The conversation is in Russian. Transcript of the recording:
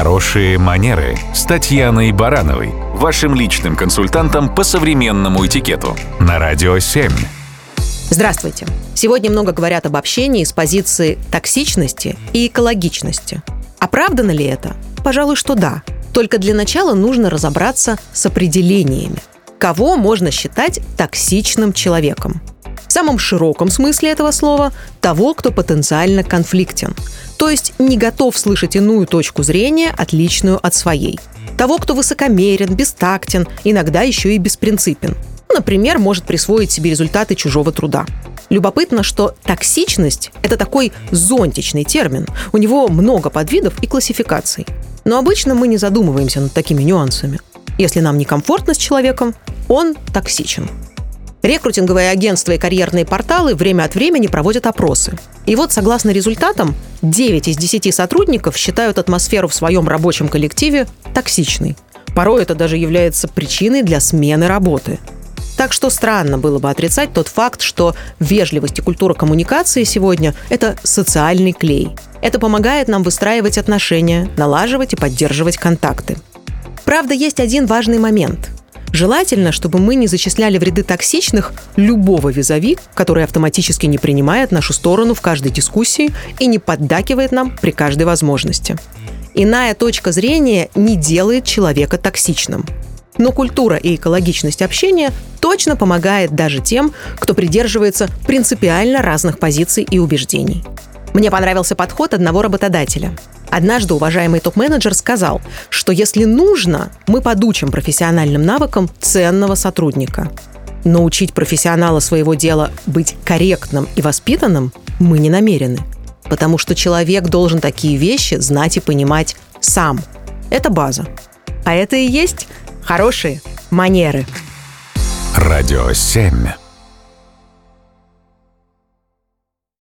Хорошие манеры с Татьяной Барановой, вашим личным консультантом по современному этикету на Радио 7. Здравствуйте. Сегодня много говорят об общении с позиции токсичности и экологичности. Оправдано ли это? Пожалуй, что да. Только для начала нужно разобраться с определениями. Кого можно считать токсичным человеком? В самом широком смысле этого слова – того, кто потенциально конфликтен, то есть не готов слышать иную точку зрения, отличную от своей. Того, кто высокомерен, бестактен, иногда еще и беспринципен. Например, может присвоить себе результаты чужого труда. Любопытно, что токсичность – это такой зонтичный термин. У него много подвидов и классификаций. Но обычно мы не задумываемся над такими нюансами. Если нам некомфортно с человеком, он токсичен. Рекрутинговые агентства и карьерные порталы время от времени проводят опросы. И вот, согласно результатам, 9 из 10 сотрудников считают атмосферу в своем рабочем коллективе токсичной. Порой это даже является причиной для смены работы. Так что странно было бы отрицать тот факт, что вежливость и культура коммуникации сегодня – это социальный клей. Это помогает нам выстраивать отношения, налаживать и поддерживать контакты. Правда, есть один важный момент – Желательно, чтобы мы не зачисляли в ряды токсичных любого визави, который автоматически не принимает нашу сторону в каждой дискуссии и не поддакивает нам при каждой возможности. Иная точка зрения не делает человека токсичным. Но культура и экологичность общения точно помогает даже тем, кто придерживается принципиально разных позиций и убеждений. Мне понравился подход одного работодателя – Однажды уважаемый топ-менеджер сказал, что если нужно, мы подучим профессиональным навыкам ценного сотрудника. Но учить профессионала своего дела быть корректным и воспитанным мы не намерены. Потому что человек должен такие вещи знать и понимать сам. Это база. А это и есть хорошие манеры. Радио 7.